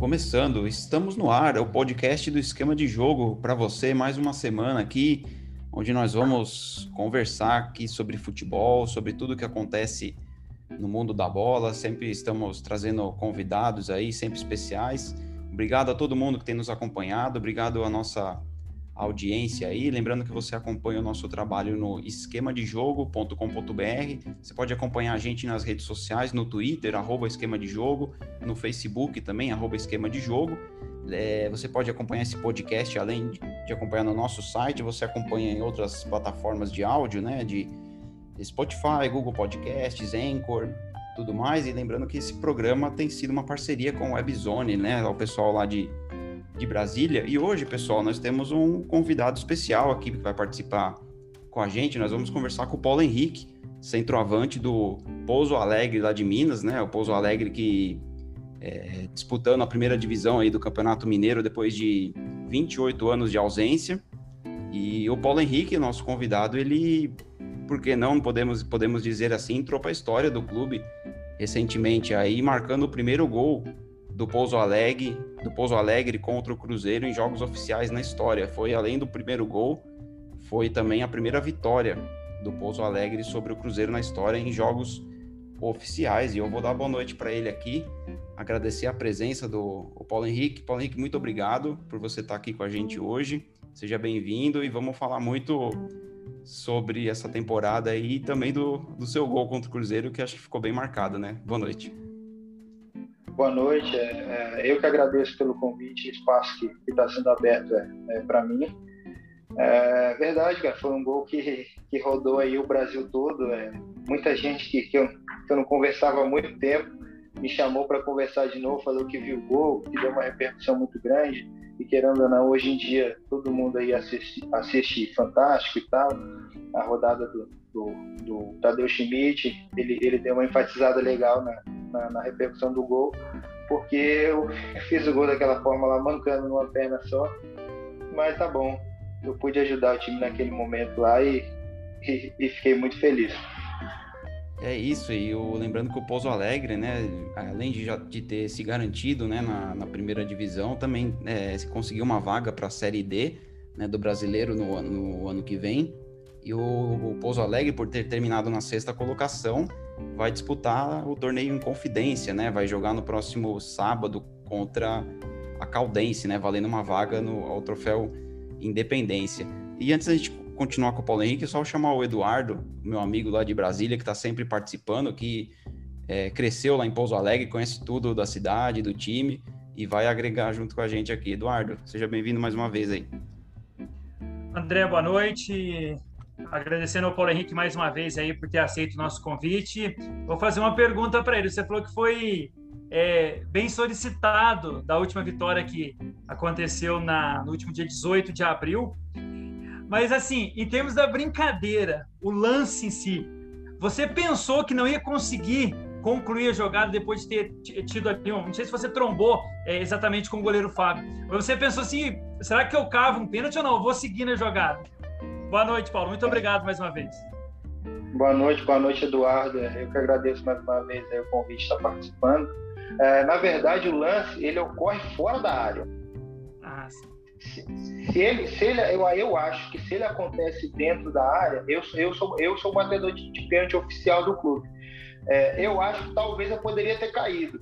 Começando, estamos no ar, é o podcast do Esquema de Jogo para você, mais uma semana aqui, onde nós vamos conversar aqui sobre futebol, sobre tudo que acontece no mundo da bola. Sempre estamos trazendo convidados aí, sempre especiais. Obrigado a todo mundo que tem nos acompanhado, obrigado à nossa audiência aí. Lembrando que você acompanha o nosso trabalho no esquemadejogo.com.br. Você pode acompanhar a gente nas redes sociais, no Twitter, arroba esquema de jogo, no Facebook também, arroba esquema de jogo. É, você pode acompanhar esse podcast, além de acompanhar no nosso site, você acompanha em outras plataformas de áudio, né? De Spotify, Google Podcasts, Anchor, tudo mais. E lembrando que esse programa tem sido uma parceria com o Webzone, né? O pessoal lá de de Brasília. E hoje, pessoal, nós temos um convidado especial aqui que vai participar com a gente. Nós vamos conversar com o Paulo Henrique, centroavante do Pouso Alegre lá de Minas, né? O Pouso Alegre que é, disputando a primeira divisão aí do Campeonato Mineiro depois de 28 anos de ausência. E o Paulo Henrique, nosso convidado, ele, por que não podemos, podemos dizer assim, entrou para a história do clube recentemente aí, marcando o primeiro gol do Pouso Alegre, do Pouso Alegre contra o Cruzeiro em jogos oficiais na história. Foi além do primeiro gol, foi também a primeira vitória do Pouso Alegre sobre o Cruzeiro na história em jogos oficiais. E eu vou dar boa noite para ele aqui, agradecer a presença do Paulo Henrique. Paulo Henrique, muito obrigado por você estar aqui com a gente hoje. Seja bem-vindo e vamos falar muito sobre essa temporada e também do, do seu gol contra o Cruzeiro, que acho que ficou bem marcado, né? Boa noite. Boa noite. É, é, eu que agradeço pelo convite e espaço que está sendo aberto é, é para mim. É verdade, cara. Foi um gol que, que rodou aí o Brasil todo. É, muita gente que, que, eu, que eu não conversava há muito tempo me chamou para conversar de novo, falou que viu o gol, que deu uma repercussão muito grande. E querendo ou não, hoje em dia todo mundo aí assiste, assiste fantástico e tal. A rodada do, do, do Tadeu Schmidt, ele, ele deu uma enfatizada legal na, na, na, repercussão do gol, porque eu fiz o gol daquela forma lá, mancando numa perna só, mas tá bom, eu pude ajudar o time naquele momento lá e, e, e fiquei muito feliz. É isso, e eu, lembrando que o Pouso Alegre, né, além de, já, de ter se garantido né, na, na primeira divisão, também é, conseguiu uma vaga para a Série D né, do brasileiro no, no ano que vem. E o, Pouso Alegre, por ter terminado na sexta colocação, vai disputar o torneio em Confidência, né? Vai jogar no próximo sábado contra a Caldense, né? Valendo uma vaga no, ao troféu Independência. E antes da gente continuar com o Paulo Henrique, só chamar o Eduardo, meu amigo lá de Brasília, que está sempre participando, que é, cresceu lá em Pouso Alegre, conhece tudo da cidade, do time e vai agregar junto com a gente aqui. Eduardo, seja bem-vindo mais uma vez aí. André, boa noite. Agradecendo ao Paulo Henrique mais uma vez aí por ter aceito o nosso convite. Vou fazer uma pergunta para ele. Você falou que foi é, bem solicitado da última vitória que aconteceu na, no último dia 18 de abril. Mas, assim, em termos da brincadeira, o lance em si, você pensou que não ia conseguir concluir a jogada depois de ter tido ali um. Não sei se você trombou é, exatamente com o goleiro Fábio, mas você pensou assim: será que eu cavo um pênalti ou não? Eu vou seguir na jogada. Boa noite, Paulo. Muito obrigado mais uma vez. Boa noite, boa noite, Eduardo. Eu que agradeço mais uma vez o convite de estar participando. É, na verdade, o lance ele ocorre fora da área. Ah, sim. Se, se ele, se ele, eu, eu acho que se ele acontece dentro da área, eu, eu sou eu sou o batedor de, de pênalti oficial do clube. É, eu acho que talvez eu poderia ter caído,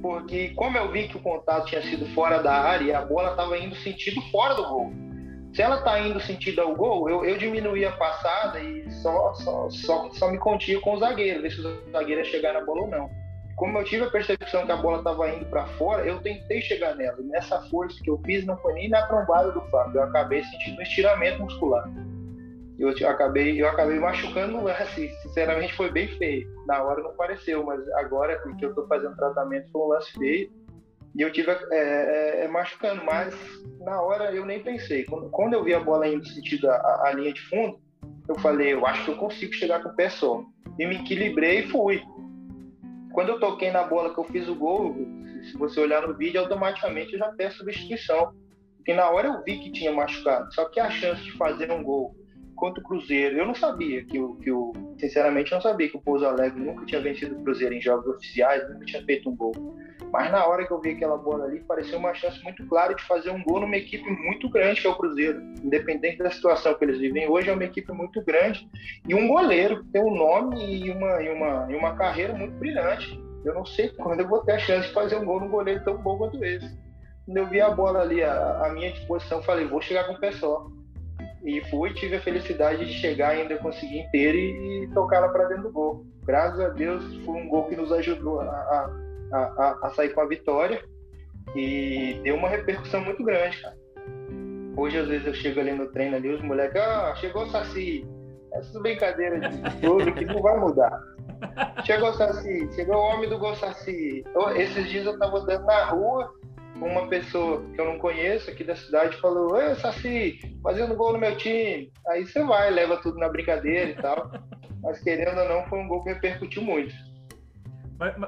porque como eu vi que o contato tinha sido fora da área e a bola estava indo sentido fora do gol. Se ela está indo sentido ao gol, eu, eu a passada e só, só, só, só me contia com o zagueiro, ver se o zagueiro ia chegar na bola ou não. Como eu tive a percepção que a bola estava indo para fora, eu tentei chegar nela. E nessa força que eu fiz, não foi nem na trombada do Fábio, eu acabei sentindo um estiramento muscular. Eu, acabei, eu acabei machucando o lance. Sinceramente, foi bem feio. Na hora não pareceu, mas agora que eu estou fazendo tratamento, foi um lance feio e eu tive é, é, é, machucando, mas na hora eu nem pensei. Quando, quando eu vi a bola indo sentido a, a, linha de fundo, eu falei, eu acho que eu consigo chegar com o pé só. E me equilibrei e fui. Quando eu toquei na bola que eu fiz o gol, se você olhar no vídeo, automaticamente eu já peço substituição. Porque na hora eu vi que tinha machucado. Só que a chance de fazer um gol contra o Cruzeiro. Eu não sabia que o, que o sinceramente, não sabia que o Pouso Alegre nunca tinha vencido o Cruzeiro em jogos oficiais, nunca tinha feito um gol. Mas na hora que eu vi aquela bola ali, pareceu uma chance muito clara de fazer um gol numa equipe muito grande que é o Cruzeiro. Independente da situação que eles vivem hoje, é uma equipe muito grande e um goleiro que tem um nome e uma, e uma, e uma carreira muito brilhante. Eu não sei quando eu vou ter a chance de fazer um gol num goleiro tão bom quanto esse. Quando eu vi a bola ali à, minha disposição, falei, vou chegar com o pé. E fui, tive a felicidade de chegar ainda conseguir inteiro e, e tocar ela para dentro do gol. Graças a Deus foi um gol que nos ajudou a, a, a, a sair com a vitória e deu uma repercussão muito grande, cara. Hoje, às vezes, eu chego ali no treino ali, os moleques, ah, chegou o Saci. Essas brincadeiras de tudo que não vai mudar. Chegou o Saci, chegou o homem do Gol Saci. Esses dias eu tava andando na rua, uma pessoa que eu não conheço aqui da cidade falou: Oi, Saci, fazendo gol no meu time. Aí você vai, leva tudo na brincadeira e tal. Mas querendo ou não, foi um gol que repercutiu muito.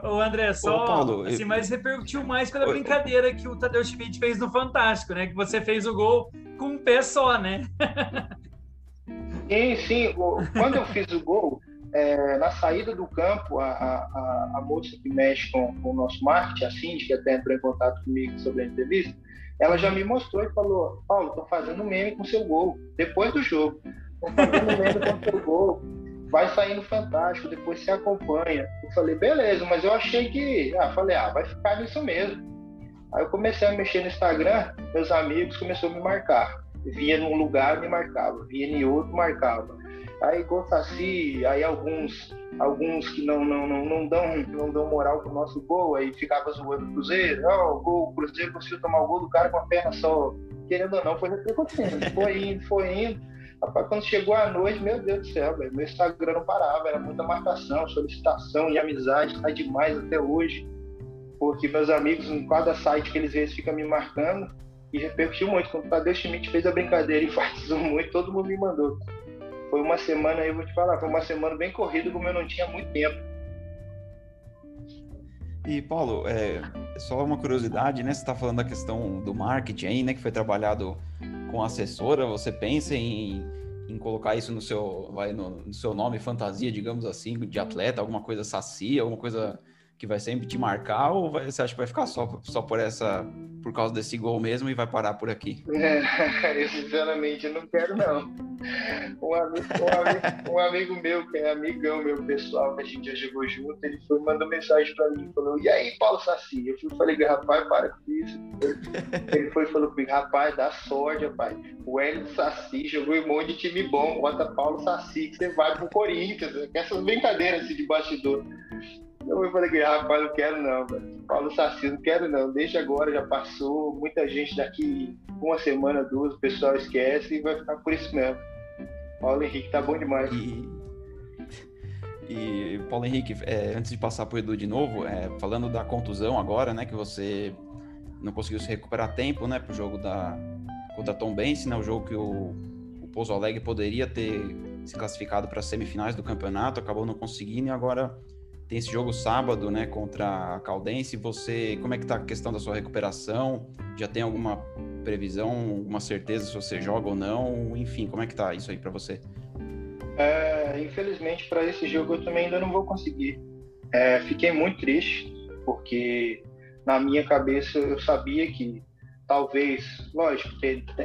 O André, só Ô, Paulo, assim, eu... mas repercutiu mais pela Oi. brincadeira que o Tadeu Schmidt fez no Fantástico, né? Que você fez o gol com um pé só, né? sim, sim. Quando eu fiz o gol, é, na saída do campo, a, a, a, moça que mexe com, com o nosso marketing, a que até entrou em contato comigo sobre a entrevista, ela já me mostrou e falou: Paulo, estou fazendo meme com seu gol, depois do jogo. Estou fazendo meme com seu gol, vai saindo fantástico, depois se acompanha. Eu falei: beleza, mas eu achei que. Ah, falei: ah, vai ficar nisso mesmo. Aí eu comecei a mexer no Instagram, meus amigos começaram a me marcar. Via num lugar, me marcava, via em outro, marcava aí Gonçaci, aí alguns alguns que não, não, não, não, dão, não dão moral pro nosso gol, aí ficava zoando o Cruzeiro, ó, oh, gol, o Cruzeiro conseguiu tomar o gol do cara com a perna só, querendo ou não, foi acontecendo, foi indo, foi indo, rapaz, quando chegou a noite, meu Deus do céu, véio, meu Instagram não parava, era muita marcação, solicitação e amizade, tá demais até hoje, porque meus amigos, em cada site que eles veem, ficam me marcando, e repercutiu muito, quando o Tadeu Schmidt fez a brincadeira e enfatizou muito, todo mundo me mandou foi uma semana, eu vou te falar, foi uma semana bem corrida, como eu não tinha muito tempo. E, Paulo, é, só uma curiosidade, né? Você está falando da questão do marketing aí, né? Que foi trabalhado com assessora. Você pensa em, em colocar isso no seu, vai, no, no, seu nome fantasia, digamos assim, de atleta, alguma coisa sacia, alguma coisa que vai sempre te marcar ou vai, você acha que vai ficar só, só por essa por causa desse gol mesmo e vai parar por aqui? É, eu sinceramente não quero não. Um amigo, um, amigo, um amigo, meu, que é amigão meu pessoal, que a gente já jogou junto, ele foi mandou mensagem para mim, falou, e aí, Paulo Saci? Eu fui, falei, rapaz, para com isso. Ele foi e falou comigo, rapaz, dá sorte, rapaz. O Hélio Saci jogou em um monte de time bom, bota Paulo Saci, que você vai pro Corinthians. Essas brincadeiras assim, de bastidor. Eu falei, rapaz, não quero não, velho. Paulo Saci, não quero não. Deixa agora, já passou. Muita gente daqui, uma semana, duas, o pessoal esquece e vai ficar por isso mesmo. Paulo Henrique tá bom demais. E, e Paulo Henrique, é, antes de passar pro Edu de novo, é, falando da contusão agora, né, que você não conseguiu se recuperar a tempo, né, pro jogo da contra Tom Bense, né, o jogo que o, o Pouso Alegre poderia ter se classificado para as semifinais do campeonato, acabou não conseguindo e agora tem esse jogo sábado, né, contra a Caldense. Você, como é que tá a questão da sua recuperação? Já tem alguma previsão, alguma certeza se você joga ou não? Enfim, como é que tá isso aí para você? É, infelizmente, para esse jogo eu também ainda não vou conseguir. É, fiquei muito triste, porque na minha cabeça eu sabia que talvez, lógico,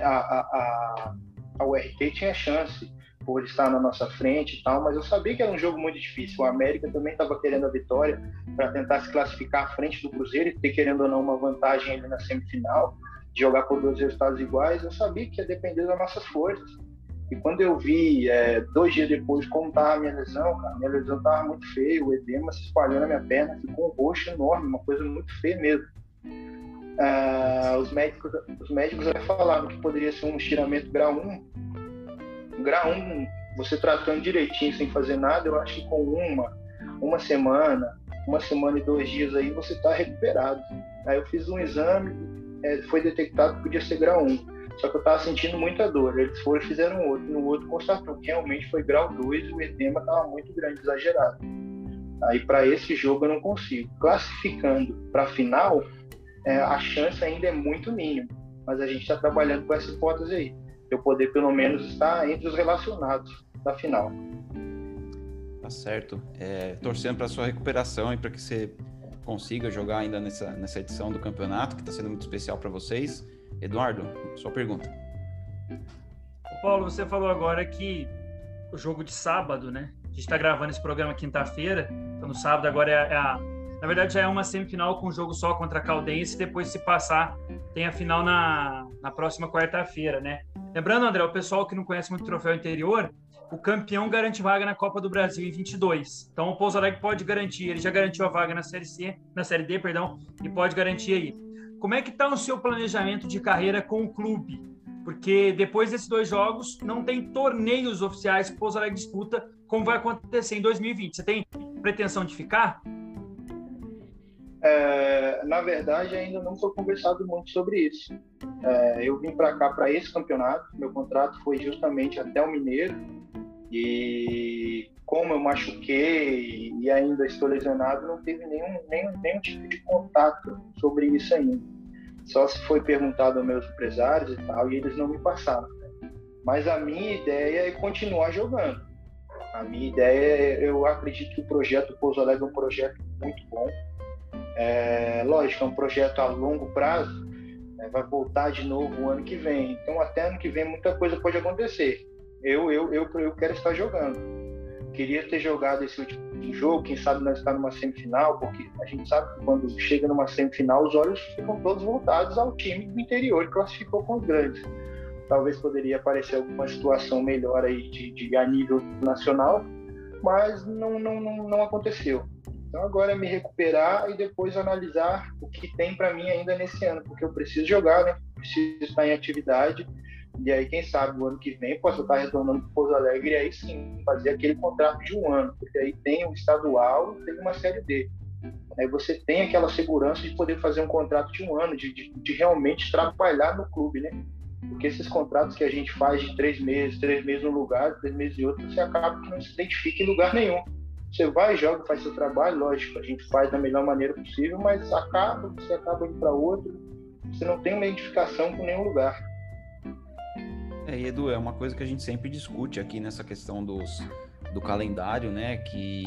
a, a, a, a URT tinha chance por estar na nossa frente e tal, mas eu sabia que era um jogo muito difícil. O América também estava querendo a vitória para tentar se classificar à frente do Cruzeiro e ter, querendo ou não, uma vantagem ali na semifinal, de jogar por dois resultados iguais. Eu sabia que ia depender das nossas forças. E quando eu vi, é, dois dias depois, como estava a minha lesão, cara, minha lesão estava muito feia, o edema se espalhou na minha perna, ficou um roxo enorme, uma coisa muito feia mesmo. Ah, os médicos, os médicos falaram que poderia ser um estiramento grau 1, grau 1, você tratando direitinho, sem fazer nada, eu acho que com uma, uma semana, uma semana e dois dias aí, você está recuperado. Aí eu fiz um exame, é, foi detectado que podia ser grau 1. Só que eu estava sentindo muita dor. Eles foram e fizeram outro. No outro constatou que realmente foi grau 2 e o edema estava muito grande, exagerado. Aí para esse jogo eu não consigo. Classificando para a final, é, a chance ainda é muito mínima. Mas a gente está trabalhando com essa hipótese aí eu poder pelo menos estar entre os relacionados da final. Tá certo. É, torcendo para sua recuperação e para que você consiga jogar ainda nessa, nessa edição do campeonato, que está sendo muito especial para vocês. Eduardo, sua pergunta. Paulo, você falou agora que o jogo de sábado, né? A gente está gravando esse programa quinta-feira, então no sábado agora é a, na verdade, já é uma semifinal com um jogo só contra a Caldense. Depois, se passar, tem a final na, na próxima quarta-feira, né? Lembrando, André, o pessoal que não conhece muito o troféu interior, o campeão garante vaga na Copa do Brasil em 22. Então, o Pouso Alegre pode garantir. Ele já garantiu a vaga na Série C, na Série D, perdão, e pode garantir aí. Como é que está o seu planejamento de carreira com o clube? Porque depois desses dois jogos, não tem torneios oficiais que o Pouso Alegre disputa, como vai acontecer em 2020. Você tem pretensão de ficar? É, na verdade, ainda não foi conversado muito sobre isso. É, eu vim para cá para esse campeonato, meu contrato foi justamente até o Mineiro, e como eu machuquei e ainda estou lesionado, não teve nenhum, nenhum, nenhum tipo de contato sobre isso ainda. Só se foi perguntado aos meus empresários e tal, e eles não me passaram. Mas a minha ideia é continuar jogando. A minha ideia, é, eu acredito que o projeto Pouso Alegre é um projeto muito bom é, lógico, é um projeto a longo prazo, né, vai voltar de novo o ano que vem. Então, até ano que vem, muita coisa pode acontecer. Eu, eu, eu, eu quero estar jogando. Queria ter jogado esse último jogo, quem sabe nós estar numa semifinal, porque a gente sabe que quando chega numa semifinal, os olhos ficam todos voltados ao time do interior que classificou com os grandes. Talvez poderia aparecer alguma situação melhor aí de, de a nível nacional, mas não, não, não, não aconteceu. Então agora é me recuperar e depois analisar o que tem para mim ainda nesse ano, porque eu preciso jogar, né? Preciso estar em atividade. E aí, quem sabe, o ano que vem posso estar retornando para Pouso Alegre e aí sim fazer aquele contrato de um ano, porque aí tem o estadual tem uma série D. Aí você tem aquela segurança de poder fazer um contrato de um ano, de, de, de realmente trabalhar no clube, né? Porque esses contratos que a gente faz de três meses, três meses num lugar, três meses em outro, você acaba que não se identifica em lugar nenhum. Você vai, joga, faz seu trabalho, lógico, a gente faz da melhor maneira possível, mas acaba, você acaba indo para outro, você não tem uma identificação com nenhum lugar. É, Edu, é uma coisa que a gente sempre discute aqui nessa questão dos, do calendário, né? Que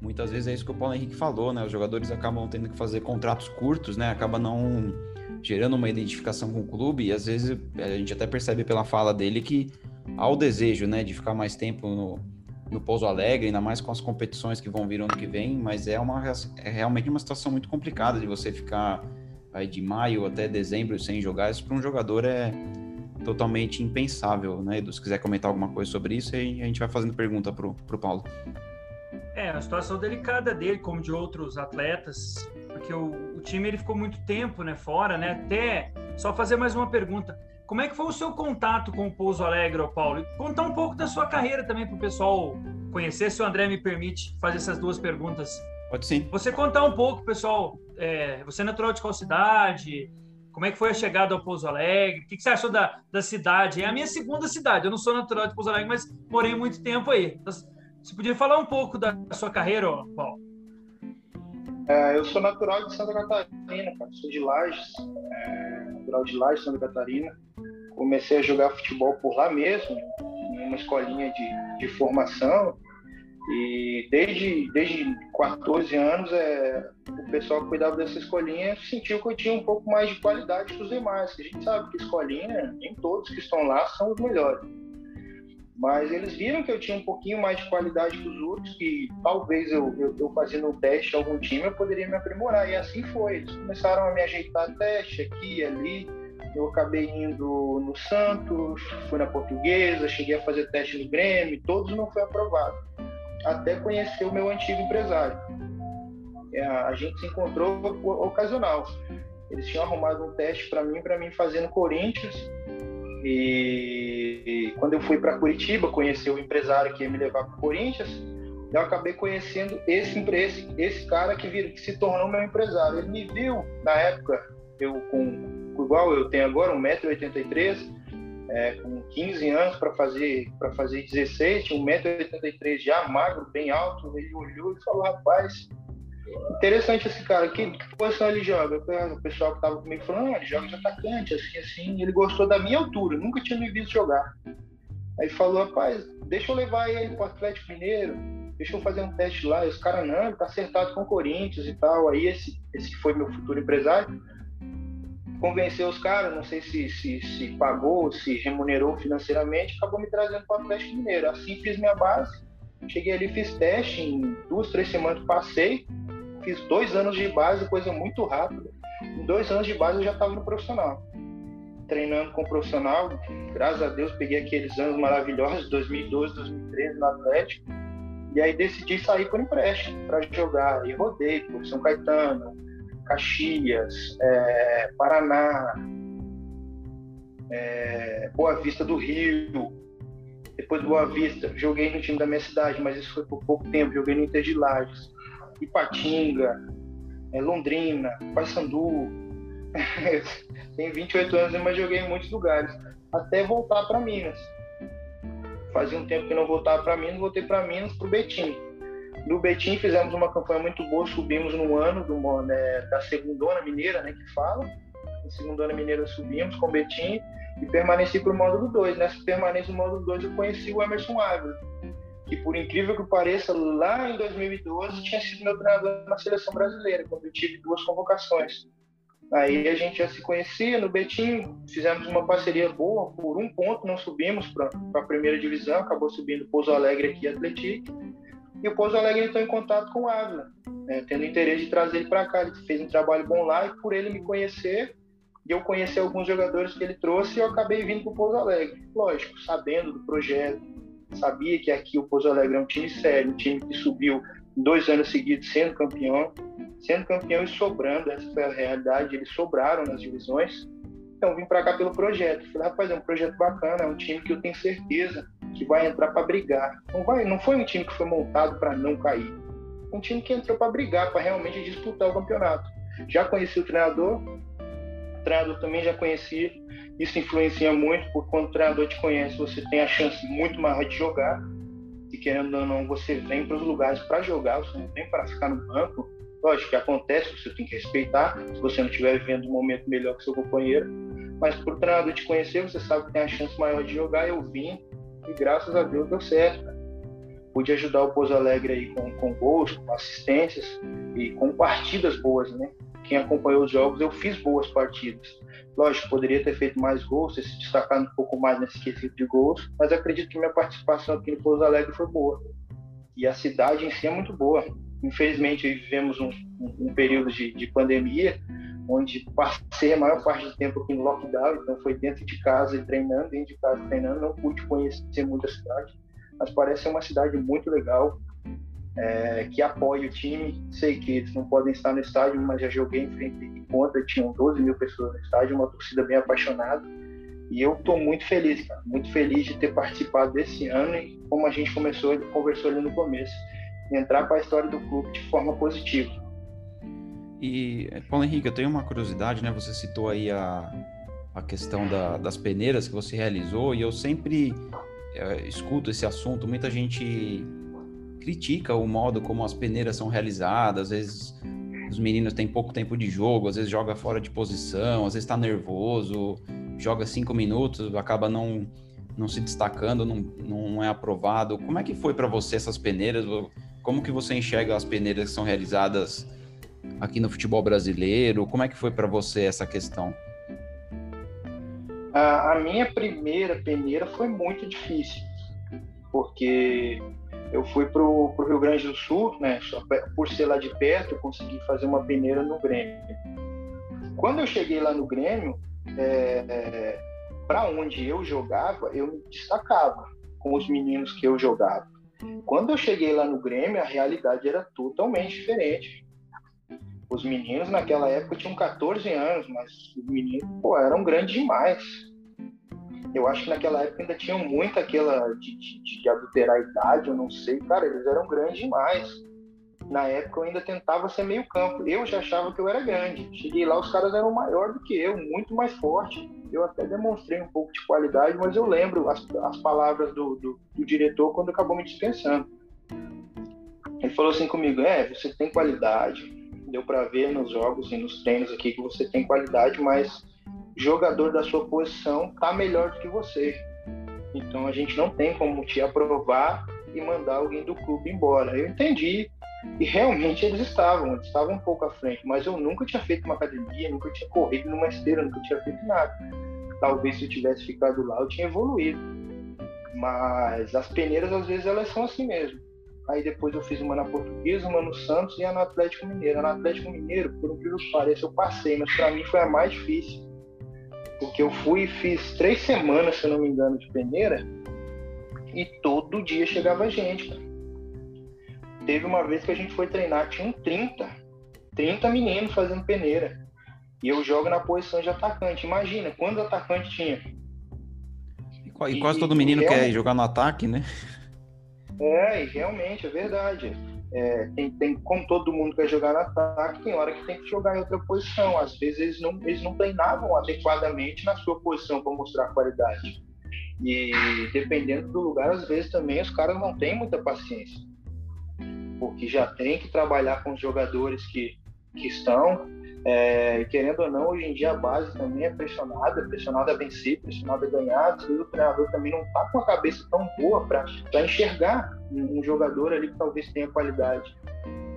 muitas vezes é isso que o Paulo Henrique falou, né? Os jogadores acabam tendo que fazer contratos curtos, né? Acaba não gerando uma identificação com o clube e às vezes a gente até percebe pela fala dele que há o desejo, né, de ficar mais tempo no, no Pouso Alegre, ainda mais com as competições que vão vir ano que vem, mas é, uma, é realmente uma situação muito complicada de você ficar aí, de maio até dezembro sem jogar. Isso para um jogador é totalmente impensável, né, Edu? Se quiser comentar alguma coisa sobre isso, aí a gente vai fazendo pergunta para o Paulo. É, a situação delicada dele, como de outros atletas, porque o, o time ele ficou muito tempo né, fora, né? Até só fazer mais uma pergunta. Como é que foi o seu contato com o Pouso Alegre, Paulo? E contar um pouco da sua carreira também para o pessoal conhecer, se o André me permite fazer essas duas perguntas. Pode sim. Você contar um pouco, pessoal, é, você é natural de qual cidade? Como é que foi a chegada ao Pouso Alegre? O que, que você achou da, da cidade? É a minha segunda cidade. Eu não sou natural de Pouso Alegre, mas morei muito tempo aí. Então, você podia falar um pouco da sua carreira, Paulo? É, eu sou natural de Santa Catarina, cara. Sou de Lages, é, natural de Lages, Santa Catarina comecei a jogar futebol por lá mesmo, em uma escolinha de, de formação. E desde, desde 14 anos, é, o pessoal que cuidava dessa escolinha sentiu que eu tinha um pouco mais de qualidade que os demais. A gente sabe que escolinha, nem todos que estão lá são os melhores. Mas eles viram que eu tinha um pouquinho mais de qualidade que os outros, que talvez eu, eu, eu fazendo um teste em algum time eu poderia me aprimorar. E assim foi. Eles começaram a me ajeitar teste aqui ali eu acabei indo no Santos, fui na Portuguesa, cheguei a fazer teste no Grêmio, todos não foi aprovado. Até conhecer o meu antigo empresário. É, a gente se encontrou ocasional. Eles tinham arrumado um teste para mim, para mim fazer no Corinthians. E, quando eu fui para Curitiba, conhecer o empresário que ia me levar para o Corinthians, eu acabei conhecendo esse, esse, esse cara que, vir, que se tornou meu empresário. Ele me viu na época, eu com igual eu tenho agora, 1,83m, é, com 15 anos para fazer para fazer 16, tinha 1,83m já, magro, bem alto, ele olhou e falou, rapaz, interessante esse cara, que, que posição ele joga? O pessoal que tava comigo falando, ah, ele joga de atacante, assim, assim. Ele gostou da minha altura, nunca tinha me visto jogar. Aí falou, rapaz, deixa eu levar ele pro Atlético Mineiro, deixa eu fazer um teste lá. E os caras, não, ele tá acertado com o Corinthians e tal. Aí esse, esse foi meu futuro empresário, convenceu os caras, não sei se, se, se pagou, se remunerou financeiramente, acabou me trazendo para o Atlético Mineiro. Assim fiz minha base, cheguei ali, fiz teste, em duas, três semanas passei, fiz dois anos de base, coisa muito rápida. Em dois anos de base eu já estava no profissional. Treinando com o profissional, graças a Deus peguei aqueles anos maravilhosos, 2012, 2013 no Atlético. E aí decidi sair por empréstimo para jogar. E rodei por São Caetano, Caxias, é, Paraná, é, Boa Vista do Rio. Depois do Boa Vista, joguei no time da minha cidade, mas isso foi por pouco tempo. Joguei no Inter de Lages, Ipatinga, é, Londrina, Paysandu. Tenho 28 anos, mas joguei em muitos lugares. Até voltar para Minas. Fazia um tempo que não voltava para Minas, voltei para Minas, para o Betim no Betim fizemos uma campanha muito boa, subimos no ano do, né, da segundona mineira, né, que fala. Na segundona mineira subimos com o Betim e permaneci para o módulo 2. Nessa permanência no módulo 2 eu conheci o Emerson Ávila, que por incrível que pareça, lá em 2012 tinha sido meu treinador na seleção brasileira, quando eu tive duas convocações. Aí a gente já se conhecia no Betim, fizemos uma parceria boa, por um ponto não subimos para a primeira divisão, acabou subindo Pouso Alegre aqui Atlético e o Pouso Alegre entrou em contato com o Ávila, né, tendo interesse de trazer ele para cá. Ele fez um trabalho bom lá e por ele me conhecer, e eu conhecer alguns jogadores que ele trouxe, eu acabei vindo para o Pouso Alegre. Lógico, sabendo do projeto, sabia que aqui o Pouso Alegre é um time sério, um time que subiu dois anos seguidos sendo campeão, sendo campeão e sobrando, essa foi a realidade, eles sobraram nas divisões. Então vim para cá pelo projeto. Falei, rapaz, é um projeto bacana, é um time que eu tenho certeza que vai entrar para brigar. Não, vai, não foi um time que foi montado para não cair. Um time que entrou para brigar, para realmente disputar o campeonato. Já conheci o treinador, treinador também já conhecia. Isso influencia muito, porque quando o treinador te conhece, você tem a chance muito maior de jogar. E querendo ou não, você vem para os lugares para jogar, você não vem para ficar no banco. Lógico que acontece, você tem que respeitar, se você não estiver vivendo um momento melhor que seu companheiro. Mas para o treinador te conhecer, você sabe que tem a chance maior de jogar. Eu vim, e graças a Deus deu certo. Pude ajudar o Pouso Alegre aí com, com gols, com assistências e com partidas boas, né? Quem acompanhou os jogos, eu fiz boas partidas. Lógico, poderia ter feito mais gols, ter se destacado um pouco mais nesse quesito de gols, mas acredito que minha participação aqui no Pouso Alegre foi boa. E a cidade em si é muito boa. Infelizmente, vivemos um, um, um período de, de pandemia, onde passei a maior parte do tempo aqui no lockdown, então foi dentro de casa e treinando, dentro de casa treinando, não pude conhecer muito a cidade, mas parece ser uma cidade muito legal, é, que apoia o time. Sei que eles não podem estar no estádio, mas já joguei em frente e conta, tinham 12 mil pessoas no estádio, uma torcida bem apaixonada. E eu estou muito feliz, cara, muito feliz de ter participado desse ano e como a gente começou, conversou ali no começo, entrar para a história do clube de forma positiva e, Paulo Henrique, eu tenho uma curiosidade, né? Você citou aí a, a questão da, das peneiras que você realizou, e eu sempre é, escuto esse assunto. Muita gente critica o modo como as peneiras são realizadas, às vezes os meninos têm pouco tempo de jogo, às vezes joga fora de posição, às vezes está nervoso, joga cinco minutos, acaba não, não se destacando, não, não é aprovado. Como é que foi para você essas peneiras? Como que você enxerga as peneiras que são realizadas aqui no futebol brasileiro? Como é que foi para você essa questão? A, a, minha primeira peneira foi muito difícil, porque eu fui para o Rio Grande do Sul, né? por ser lá de perto, eu consegui fazer uma peneira no Grêmio. Quando eu cheguei lá no Grêmio, é, é, para onde eu jogava, eu me destacava com os meninos que eu jogava. Quando eu cheguei lá no Grêmio, a realidade era totalmente diferente os meninos naquela época tinham 14 anos, mas os meninos, pô, eram grandes demais. Eu acho que naquela época ainda tinham muito aquela de, de, de adulterar a idade, eu não sei. Cara, eles eram grandes demais. Na época eu ainda tentava ser meio campo. Eu já achava que eu era grande. Cheguei lá, os caras eram maior do que eu, muito mais forte. Eu até demonstrei um pouco de qualidade, mas eu lembro as, as palavras do, do, do diretor quando acabou me dispensando Ele falou assim comigo: é, você tem qualidade, deu para ver nos jogos e nos treinos aqui que você tem qualidade, mas jogador da sua posição tá melhor do que você. Então a gente não tem como te aprovar e mandar alguém do clube embora. Eu entendi. E realmente eles estavam, eles estavam um pouco à frente, mas eu nunca tinha feito uma academia, nunca tinha corrido numa esteira, nunca tinha feito nada. Talvez se eu tivesse ficado lá eu tinha evoluído. Mas as peneiras às vezes elas são assim mesmo. Aí depois eu fiz uma na Portuguesa, uma no Santos e a no Atlético Mineiro. A no Atlético Mineiro, por incrível que pareça, eu passei, mas para mim foi a mais difícil porque eu fui e fiz três semanas, se eu não me engano, de peneira, e todo dia chegava gente, cara. Teve uma vez que a gente foi treinar, tinha um 30, 30 meninos fazendo peneira. E eu jogo na posição de atacante. Imagina, quantos atacantes tinha? E quase todo menino quer jogar no ataque, né? É, e realmente, é verdade. É, tem, tem, como todo mundo quer jogar no ataque, tem hora que tem que jogar em outra posição. Às vezes eles não, eles não treinavam adequadamente na sua posição para mostrar qualidade. E dependendo do lugar, às vezes também os caras não têm muita paciência. Porque já tem que trabalhar com os jogadores que, que estão. É, querendo ou não, hoje em dia a base também é pressionada, pressionada a vencer, pressionada a ganhar. Às vezes o treinador também não está com a cabeça tão boa para enxergar um jogador ali que talvez tenha qualidade.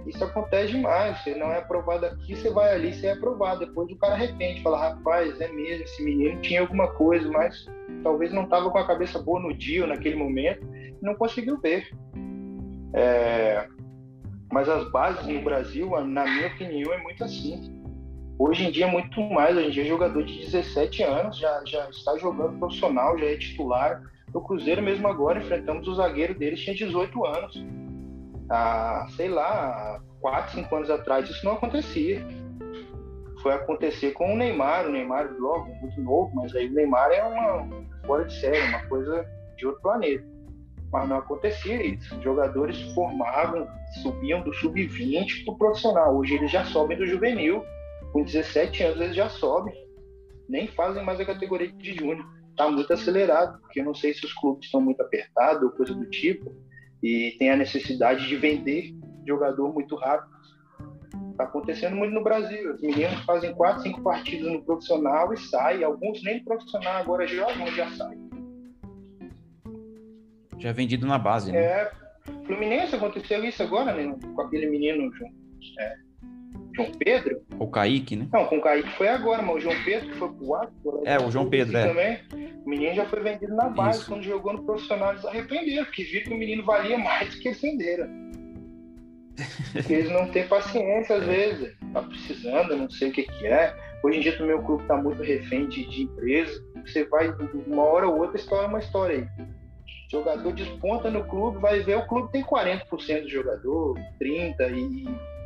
Isso acontece demais. Você não é aprovado aqui, você vai ali, você é aprovado. Depois o cara arrepende, fala: rapaz, é mesmo, esse menino tinha alguma coisa, mas talvez não estava com a cabeça boa no dia naquele momento e não conseguiu ver. É... Mas as bases no Brasil, na minha opinião, é muito assim. Hoje em dia é muito mais. Hoje em dia, jogador de 17 anos já, já está jogando profissional, já é titular no Cruzeiro mesmo agora enfrentamos o zagueiro deles, tinha 18 anos. Há, sei lá, 4, 5 anos atrás isso não acontecia. Foi acontecer com o Neymar, o Neymar logo, muito novo, mas aí o Neymar é uma fora de série, uma coisa de outro planeta. Mas não acontecia isso. Os jogadores formavam, subiam do sub-20 para o profissional. Hoje eles já sobem do juvenil. Com 17 anos eles já sobem. Nem fazem mais a categoria de júnior está muito acelerado, porque eu não sei se os clubes estão muito apertados ou coisa do tipo, e tem a necessidade de vender jogador muito rápido. Está acontecendo muito no Brasil. Os meninos fazem quatro, cinco partidas no profissional e saem. Alguns nem no profissional agora jogam, já saem. Já é vendido na base, né? É. Fluminense aconteceu isso agora, né? Com aquele menino é, João Pedro. O Kaique, né? Não, com o Kaique foi agora, mas o João Pedro, que foi pro Atlas. É, o João Pedro, é. Também, o menino já foi vendido na base. Isso. Quando jogou no profissional, eles arrependeram, porque viram que o menino valia mais do que eles venderam. Eles não têm paciência, às vezes. Tá precisando, não sei o que, que é. Hoje em dia também o clube tá muito refém de, de empresa. Você vai, uma hora ou outra, estoura uma história aí. Jogador desponta no clube, vai ver o clube tem 40% do jogador, 30% e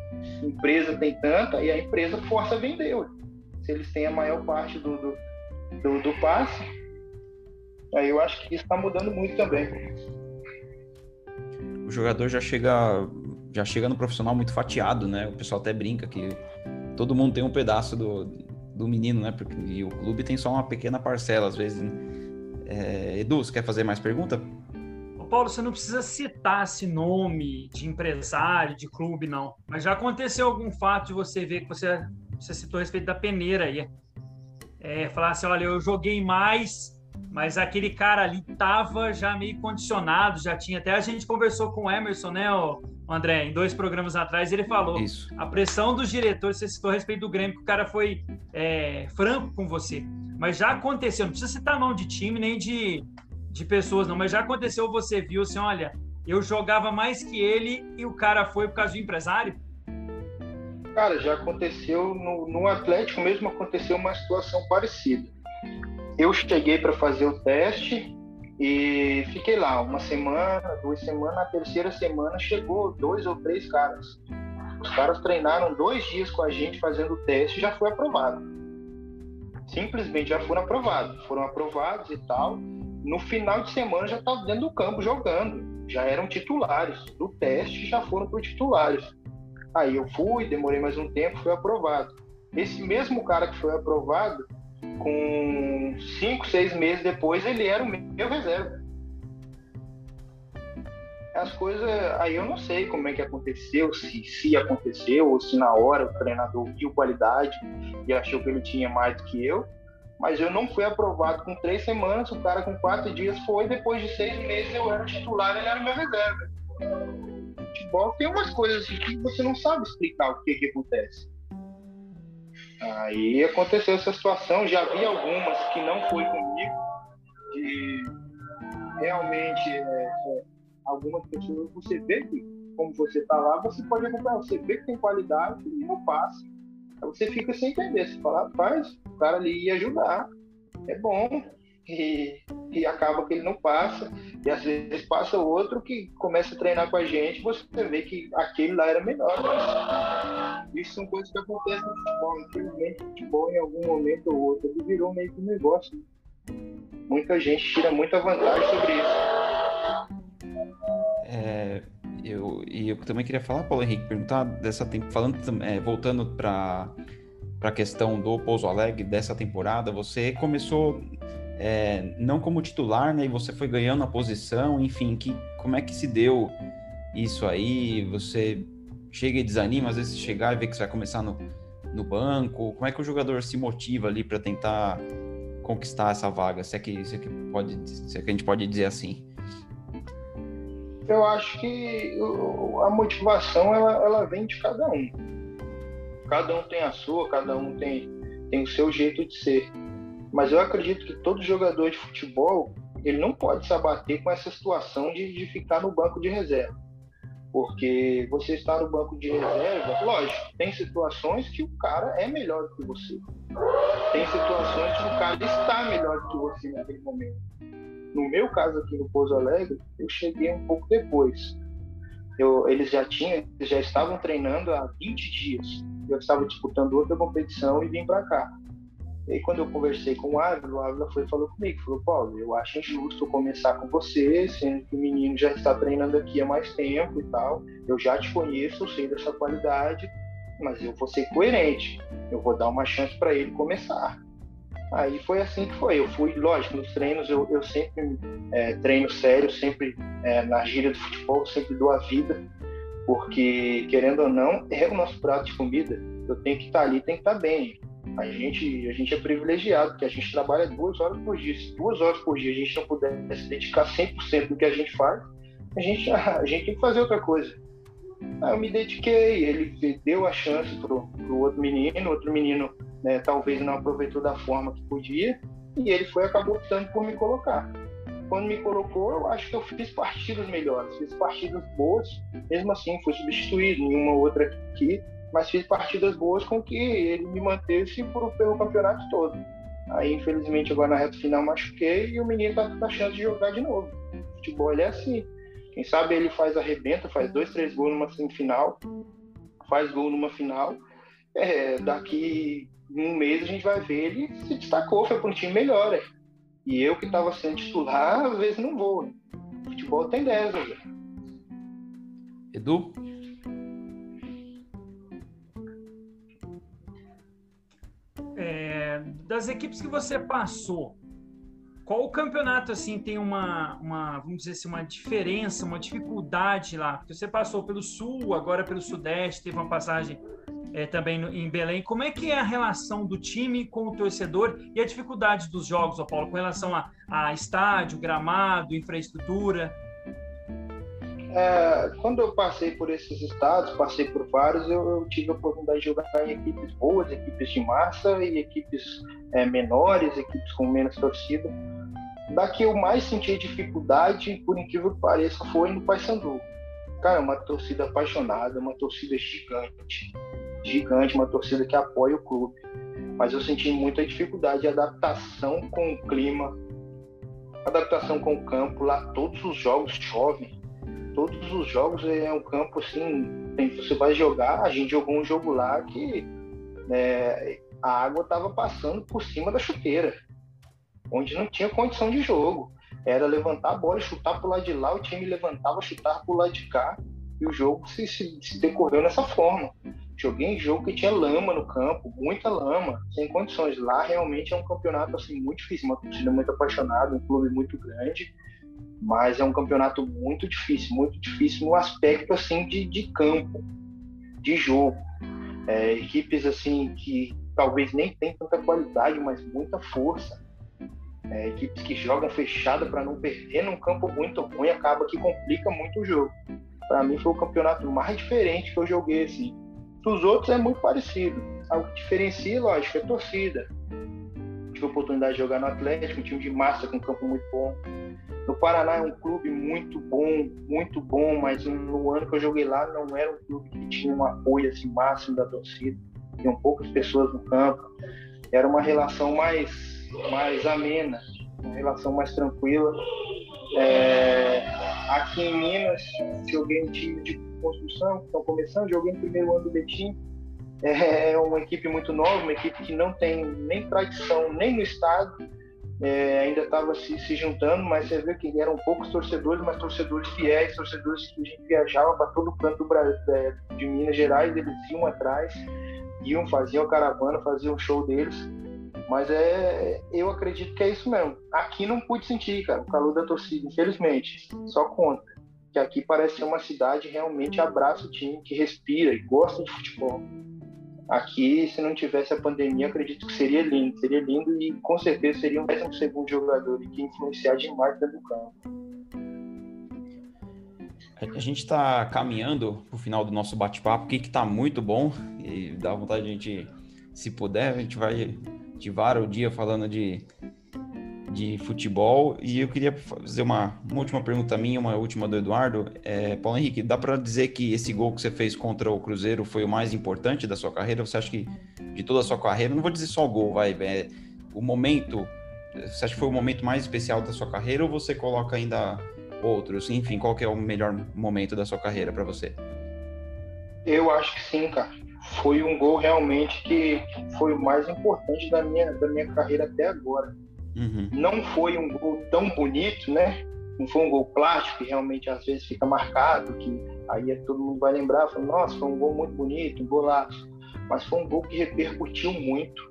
empresa tem tanta e a empresa força vender. Se eles têm a maior parte do, do, do, do passe, aí eu acho que isso está mudando muito também. O jogador já chega, já chega no profissional muito fatiado, né? O pessoal até brinca que todo mundo tem um pedaço do, do menino, né? Porque, e o clube tem só uma pequena parcela, às vezes. Né? É, Edu, você quer fazer mais pergunta? Paulo, você não precisa citar esse nome de empresário, de clube, não. Mas já aconteceu algum fato de você ver que você, você citou a respeito da peneira aí. É, falar assim, olha, eu joguei mais, mas aquele cara ali tava já meio condicionado, já tinha. Até a gente conversou com o Emerson, né, o André, em dois programas atrás, ele falou Isso. a pressão dos diretores, você citou a respeito do Grêmio, que o cara foi é, franco com você. Mas já aconteceu, não precisa citar nome de time, nem de de pessoas, não, mas já aconteceu, você viu assim, olha, eu jogava mais que ele e o cara foi por causa do empresário? Cara, já aconteceu no, no Atlético mesmo aconteceu uma situação parecida. Eu cheguei para fazer o teste e fiquei lá uma semana, duas semanas. Na terceira semana chegou dois ou três caras. Os caras treinaram dois dias com a gente fazendo o teste e já foi aprovado. Simplesmente já foram aprovados. Foram aprovados e tal no final de semana já estavam dentro do campo jogando, já eram titulares. Do teste já foram para titulares. Aí eu fui, demorei mais um tempo, fui aprovado. Esse mesmo cara que foi aprovado, com cinco, seis meses depois, ele era o meu reserva. as coisas, aí eu não sei como é que aconteceu, se, se aconteceu, ou se na hora o treinador viu qualidade e achou que ele tinha mais do que eu, mas eu não fui aprovado com três semanas, o cara com quatro dias foi, depois de seis meses eu era titular, ele era meu reserva. Futebol tem umas coisas assim que você não sabe explicar o que, que acontece. Aí aconteceu essa situação, já vi algumas que não foi comigo, de realmente é, é, algumas pessoas você vê que, como você está lá, você pode acompanhar, você vê que tem qualidade e não passa. Você fica sem entender, você fala, rapaz, o cara ali ia ajudar, é bom, e, e acaba que ele não passa, e às vezes passa outro que começa a treinar com a gente, você vê que aquele lá era melhor. Mas isso são coisas que acontecem no futebol. Infelizmente, o futebol, em algum momento ou outro, ele virou meio que um negócio. Muita gente tira muita vantagem sobre isso. É, eu, e eu também queria falar, Paulo Henrique, perguntar dessa falando é, voltando para para a questão do Pouso Alegre dessa temporada, você começou é, não como titular, né? E você foi ganhando a posição, enfim, que, como é que se deu isso aí? Você chega e desanima, às vezes chegar e ver que você vai começar no, no banco. Como é que o jogador se motiva ali para tentar conquistar essa vaga? Se é que, se é que pode, se é que a gente pode dizer assim. Eu acho que a motivação ela, ela vem de cada um. Cada um tem a sua, cada um tem, tem o seu jeito de ser. Mas eu acredito que todo jogador de futebol ele não pode se abater com essa situação de, de ficar no banco de reserva. Porque você está no banco de reserva, lógico, tem situações que o cara é melhor do que você. Tem situações que o cara está melhor do que você naquele momento. No meu caso aqui no Pouso Alegre, eu cheguei um pouco depois. Eu, eles já tinham, eles já estavam treinando há 20 dias. Eu estava disputando outra competição e vim para cá. E aí, quando eu conversei com o Ávila, o Ávila foi falou comigo, falou, Paulo, eu acho injusto começar com você, sendo que o menino já está treinando aqui há mais tempo e tal. Eu já te conheço, eu sei dessa qualidade, mas eu vou ser coerente. Eu vou dar uma chance para ele começar. Aí foi assim que foi. Eu fui, lógico, nos treinos eu, eu sempre é, treino sério, sempre é, na gíria do futebol, sempre dou a vida, porque, querendo ou não, é o nosso prato de comida. Eu tenho que estar ali, tenho que estar bem a gente, a gente é privilegiado, porque a gente trabalha duas horas por dia. Se duas horas por dia a gente não puder se dedicar 100% no que a gente faz, a gente, a gente tem que fazer outra coisa. Aí eu me dediquei, ele deu a chance pro, pro outro menino, outro menino né, talvez não aproveitou da forma que podia, e ele foi acabou optando por me colocar. Quando me colocou, eu acho que eu fiz partidas melhores, fiz partidas boas, mesmo assim fui substituído em uma outra aqui, mas fiz partidas boas com que ele me mantesse por, pelo campeonato todo. Aí, infelizmente, agora na reta final machuquei e o menino tá com a chance de jogar de novo. Futebol é assim. Quem sabe ele faz arrebenta, faz dois, três gols numa semifinal, faz gol numa final. É, daqui um mês a gente vai ver ele se destacou, foi para um time melhor. É. E eu que estava sendo titular, às vezes não vou. Né? Futebol tem 10, né? Edu? das equipes que você passou, qual o campeonato assim tem uma, uma, vamos dizer assim, uma diferença, uma dificuldade lá? Porque você passou pelo Sul, agora pelo Sudeste, teve uma passagem é, também no, em Belém. Como é que é a relação do time com o torcedor e a dificuldade dos jogos, Paulo, com relação a, a estádio, gramado, infraestrutura? É, quando eu passei por esses estados, passei por vários, eu, eu, tive a oportunidade de jogar em equipes boas, equipes de massa e equipes é, menores, equipes com menos torcida. Da que eu mais senti dificuldade, por incrível que pareça, foi no Paysandu. Cara, uma torcida apaixonada, uma torcida gigante, gigante, uma torcida que apoia o clube. Mas eu senti muita dificuldade de adaptação com o clima, adaptação com o campo. Lá todos os jogos chovem, todos os jogos é um campo assim, você vai jogar, a gente jogou um jogo lá que né, a água estava passando por cima da chuteira, onde não tinha condição de jogo. Era levantar a bola, chutar para o lado de lá, o time levantava, chutava para o lado de cá, e o jogo se, se, se decorreu nessa forma. Joguei em jogo que tinha lama no campo, muita lama, sem condições. Lá realmente é um campeonato assim muito difícil, uma torcida muito apaixonada, um clube muito grande mas é um campeonato muito difícil, muito difícil no aspecto assim de, de campo, de jogo. É, equipes assim que talvez nem tem tanta qualidade, mas muita força. É, equipes que jogam fechada para não perder num campo muito ruim acaba que complica muito o jogo. Para mim foi o campeonato mais diferente que eu joguei assim. Dos outros é muito parecido. O que diferencia, lógico, é torcida. Tive a oportunidade de jogar no Atlético, um time de massa com um campo muito bom. No Paraná é um clube muito bom, muito bom, mas no ano que eu joguei lá não era um clube que tinha um apoio assim, máximo da torcida. Tinham poucas pessoas no campo. Era uma relação mais, mais amena, uma relação mais tranquila. É, aqui em Minas, joguei em time de construção, que estão começando, joguei no primeiro ano do Betim. É uma equipe muito nova, uma equipe que não tem nem tradição nem no estado, é, ainda estava se, se, juntando, mas você vê que eram poucos torcedores, mas torcedores fiéis, torcedores que a gente viajava para todo o canto do Brasil, é, de Minas Gerais, eles iam atrás, iam, faziam caravana, faziam show deles. Mas é, eu acredito que é isso mesmo. Aqui não pude sentir, cara, o calor da torcida, infelizmente. Só conta. Que aqui parece ser uma cidade realmente abraça o time, que respira e gosta de futebol. Aqui, se não tivesse a pandemia, acredito que seria lindo, seria lindo e com certeza seria um segundo jogador e que influenciar demais dentro do campo. A gente está caminhando para o final do nosso bate-papo, que está muito bom e dá vontade de a gente, se puder, a gente vai ativar o dia falando de de futebol. E eu queria fazer uma, uma última pergunta minha, uma última do Eduardo. É, Paulo Henrique, dá para dizer que esse gol que você fez contra o Cruzeiro foi o mais importante da sua carreira? Você acha que de toda a sua carreira, não vou dizer só o gol, vai, é, o momento, você acha que foi o momento mais especial da sua carreira ou você coloca ainda outros? Enfim, qual que é o melhor momento da sua carreira para você? Eu acho que sim, cara. Foi um gol realmente que foi o mais importante da minha, da minha carreira até agora Uhum. Não foi um gol tão bonito, né? Não foi um gol plástico que realmente às vezes fica marcado, que aí todo mundo vai lembrar, fala, nossa, foi um gol muito bonito, um golaço. Mas foi um gol que repercutiu muito.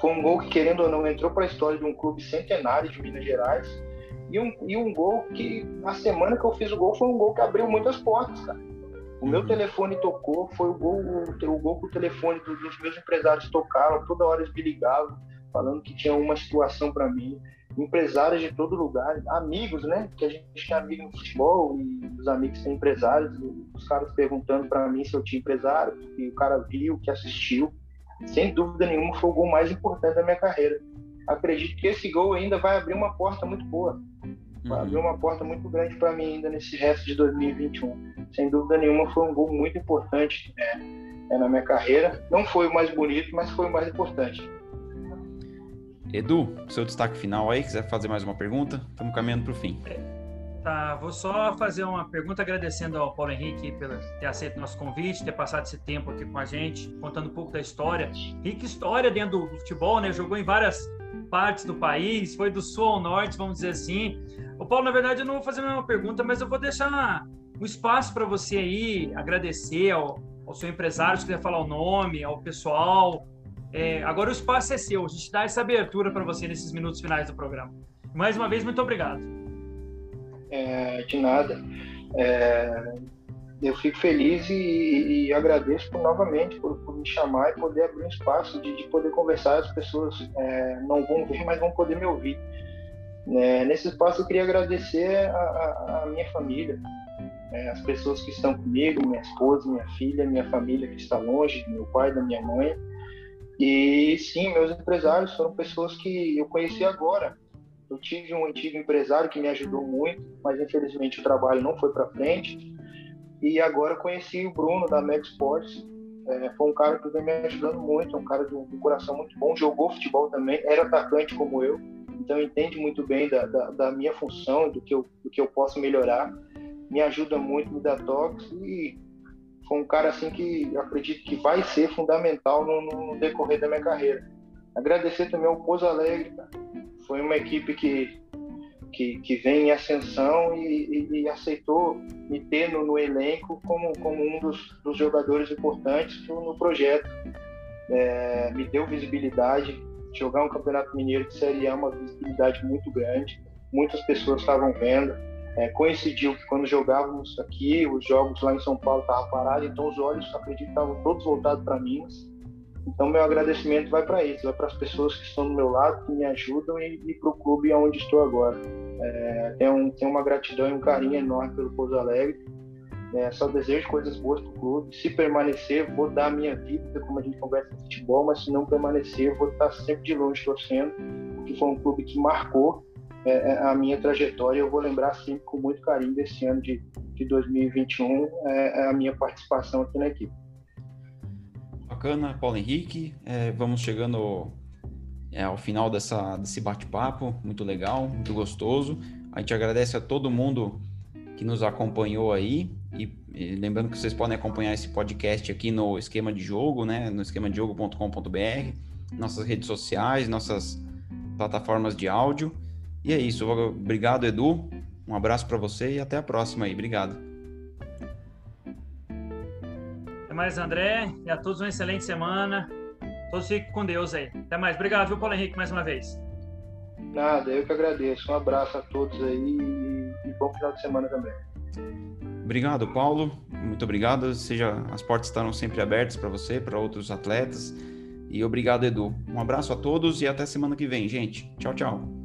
Foi um gol que, querendo ou não, entrou para a história de um clube centenário de Minas Gerais. E um, e um gol que, na semana que eu fiz o gol, foi um gol que abriu muitas portas, cara. O meu uhum. telefone tocou, foi o gol, o, o gol que o telefone dos meus empresários tocaram, toda hora eles me ligavam falando que tinha uma situação para mim, empresários de todo lugar, amigos, né? Que a gente tem amigo no futebol e os amigos têm empresários, os caras perguntando para mim se eu tinha empresário, e o cara viu, que assistiu. Sem dúvida nenhuma foi o gol mais importante da minha carreira. Acredito que esse gol ainda vai abrir uma porta muito boa. Uhum. abrir uma porta muito grande para mim ainda nesse resto de 2021. Sem dúvida nenhuma foi um gol muito importante é, é, na minha carreira. Não foi o mais bonito, mas foi o mais importante. Edu, seu destaque final aí, quiser fazer mais uma pergunta, estamos caminhando para o fim. Tá, vou só fazer uma pergunta agradecendo ao Paulo Henrique por ter aceito o nosso convite, ter passado esse tempo aqui com a gente, contando um pouco da história. Rica história dentro do futebol, né? Jogou em várias partes do país, foi do sul ao norte, vamos dizer assim. O Paulo, na verdade, eu não vou fazer a mesma pergunta, mas eu vou deixar um espaço para você aí agradecer ao, ao seu empresário, se quiser falar o nome, ao pessoal, é, agora o espaço é seu, a gente dá essa abertura para você nesses minutos finais do programa. Mais uma vez, muito obrigado. É, de nada. É, eu fico feliz e, e agradeço por, novamente por, por, me chamar e poder abrir um espaço de, de poder conversar. As pessoas é, não vão ver, mas vão poder me ouvir. É, nesse espaço, eu queria agradecer a, a, a minha família, é, as pessoas que estão comigo, minha esposa, minha filha, minha família que está longe, meu pai, da minha mãe e sim, meus empresários foram pessoas que eu conheci agora. Eu tive um antigo empresário que me ajudou muito, mas infelizmente o trabalho não foi para frente. E agora conheci o Bruno da Meg Sports. É, foi um cara que vem me ajudando muito, é um cara de um, coração muito bom, jogou futebol também, era atacante como eu, então entende muito bem da, da, da minha função, do que, eu, do que eu posso melhorar. Me ajuda muito, me dá toques e foi um cara assim que acredito que vai ser fundamental no, no decorrer da minha carreira. Agradecer também ao Pouso Alegre, cara. foi uma equipe que, que, que vem em ascensão e, e, e aceitou me ter no, no, elenco como, como um dos, dos jogadores importantes no, no projeto. É, me deu visibilidade. Jogar um campeonato mineiro de Série A é uma visibilidade muito grande. Muitas pessoas estavam vendo. É, coincidiu que quando jogávamos aqui, os jogos lá em São Paulo estavam parados, então os olhos, acredito, estavam todos voltados para Minas. Então, meu agradecimento vai para isso, vai para as pessoas que estão do meu lado, que me ajudam e, e para o clube onde estou agora. É, tenho, tenho uma gratidão e um carinho enorme pelo Pouso Alegre. É, só desejo coisas boas para o clube. Se permanecer, vou dar a minha vida, como a gente conversa no futebol, mas se não permanecer, vou estar sempre de longe torcendo, porque foi um clube que marcou é, é a minha trajetória. Eu vou lembrar sempre com muito carinho desse ano de, de 2021, é, é, a minha participação aqui na equipe. Bacana, Paulo Henrique. É, vamos chegando é, ao final dessa, desse bate-papo, muito legal, muito gostoso. A gente agradece a todo mundo que nos acompanhou aí. E, e, lembrando que vocês podem acompanhar esse podcast aqui no esquema de jogo, né? No esquemadiogo.com.br, nossas redes sociais, nossas plataformas de áudio. E é isso. Obrigado, Edu. Um abraço para você e até a próxima aí. Obrigado. Mais, André. E a todos uma excelente semana. Todos fiquem com Deus aí. Até mais. Obrigado, viu, Paulo Henrique, mais uma vez. Nada, eu que agradeço. Um abraço a todos aí e bom final de semana também. Obrigado, Paulo. Muito obrigado. Seja, as portas estarão sempre abertas para você, para outros atletas. E obrigado, Edu. Um abraço a todos e até semana que vem, gente. Tchau, tchau.